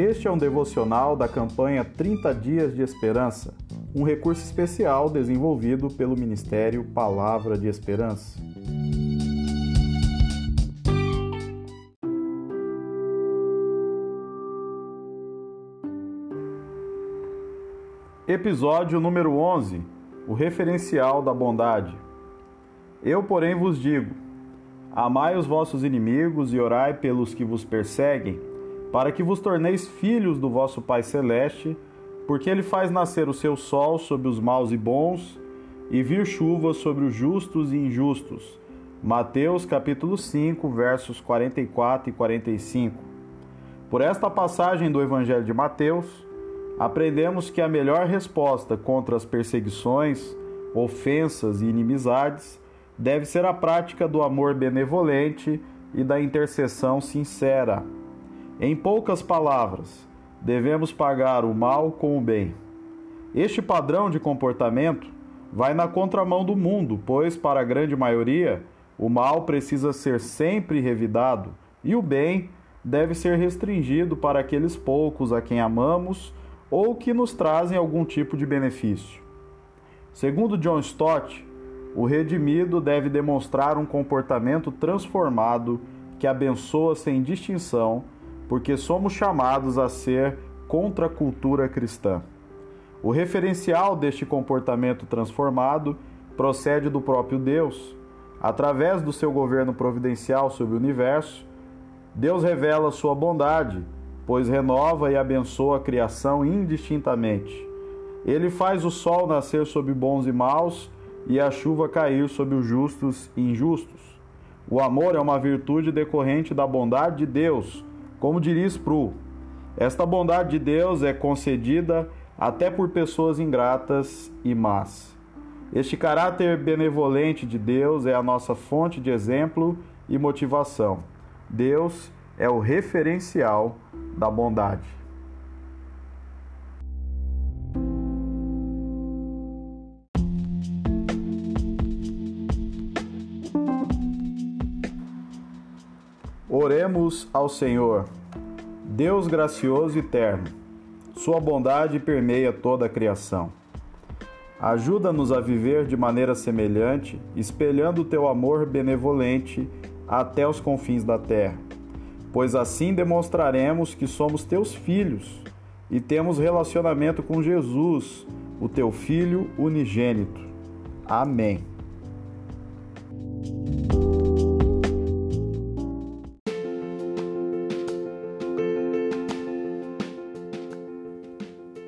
Este é um devocional da campanha 30 Dias de Esperança, um recurso especial desenvolvido pelo Ministério Palavra de Esperança. Episódio número 11 O referencial da bondade. Eu, porém, vos digo: amai os vossos inimigos e orai pelos que vos perseguem, para que vos torneis filhos do vosso Pai Celeste, porque ele faz nascer o seu sol sobre os maus e bons e vir chuva sobre os justos e injustos. Mateus capítulo 5, versos 44 e 45. Por esta passagem do Evangelho de Mateus, aprendemos que a melhor resposta contra as perseguições, ofensas e inimizades deve ser a prática do amor benevolente e da intercessão sincera. Em poucas palavras, devemos pagar o mal com o bem. Este padrão de comportamento vai na contramão do mundo, pois, para a grande maioria, o mal precisa ser sempre revidado e o bem deve ser restringido para aqueles poucos a quem amamos ou que nos trazem algum tipo de benefício. Segundo John Stott, o redimido deve demonstrar um comportamento transformado que abençoa sem distinção, porque somos chamados a ser contra a cultura cristã. O referencial deste comportamento transformado procede do próprio Deus. Através do seu governo providencial sobre o universo, Deus revela sua bondade pois renova e abençoa a criação indistintamente. Ele faz o sol nascer sobre bons e maus e a chuva cair sobre os justos e injustos. O amor é uma virtude decorrente da bondade de Deus, como diria Spru. Esta bondade de Deus é concedida até por pessoas ingratas e más. Este caráter benevolente de Deus é a nossa fonte de exemplo e motivação. Deus é o referencial da bondade. Oremos ao Senhor, Deus gracioso e eterno. Sua bondade permeia toda a criação. Ajuda-nos a viver de maneira semelhante, espelhando o teu amor benevolente até os confins da terra pois assim demonstraremos que somos teus filhos e temos relacionamento com Jesus, o teu Filho unigênito. Amém.